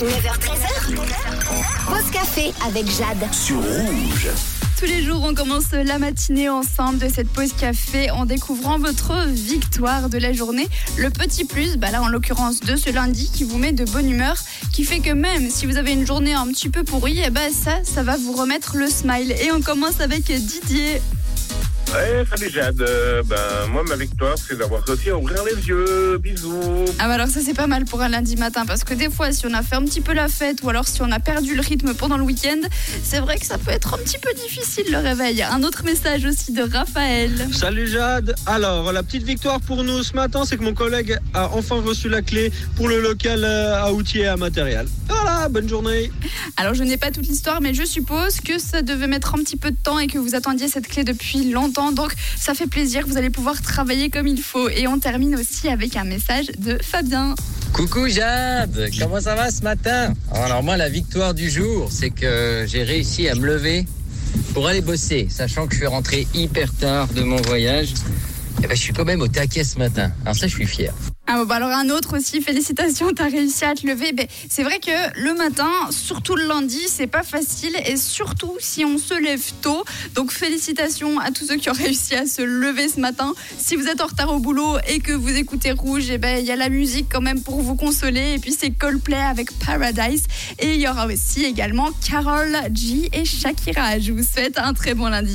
9h13h. Pause café avec Jade. sur Rouge. Tous les jours, on commence la matinée ensemble de cette pause café en découvrant votre victoire de la journée. Le petit plus, bah là en l'occurrence de ce lundi, qui vous met de bonne humeur, qui fait que même si vous avez une journée un petit peu pourrie, eh ben ça, ça va vous remettre le smile. Et on commence avec Didier. Ouais, salut Jade. Euh, ben, moi, ma victoire, c'est d'avoir réussi à ouvrir les yeux. Bisous. Ah bah alors ça c'est pas mal pour un lundi matin parce que des fois si on a fait un petit peu la fête ou alors si on a perdu le rythme pendant le week-end, c'est vrai que ça peut être un petit peu difficile le réveil. Un autre message aussi de Raphaël. Salut Jade. Alors, la petite victoire pour nous ce matin, c'est que mon collègue a enfin reçu la clé pour le local euh, à outils et à matériel. Voilà, bonne journée. Alors je n'ai pas toute l'histoire mais je suppose que ça devait mettre un petit peu de temps et que vous attendiez cette clé depuis longtemps. Donc ça fait plaisir, vous allez pouvoir travailler comme il faut. Et on termine aussi avec un message de Fabien. Coucou Jade, comment ça va ce matin? Alors moi la victoire du jour, c'est que j'ai réussi à me lever pour aller bosser, sachant que je suis rentré hyper tard de mon voyage. Et ben, je suis quand même au taquet ce matin. Alors ça, je suis fier. Ah bah alors un autre aussi, félicitations, t'as réussi à te lever. Ben, c'est vrai que le matin, surtout le lundi, c'est pas facile et surtout si on se lève tôt. Donc félicitations à tous ceux qui ont réussi à se lever ce matin. Si vous êtes en retard au boulot et que vous écoutez Rouge, et ben il y a la musique quand même pour vous consoler. Et puis c'est Coldplay avec Paradise. Et il y aura aussi également Carol G et Shakira. Je vous souhaite un très bon lundi.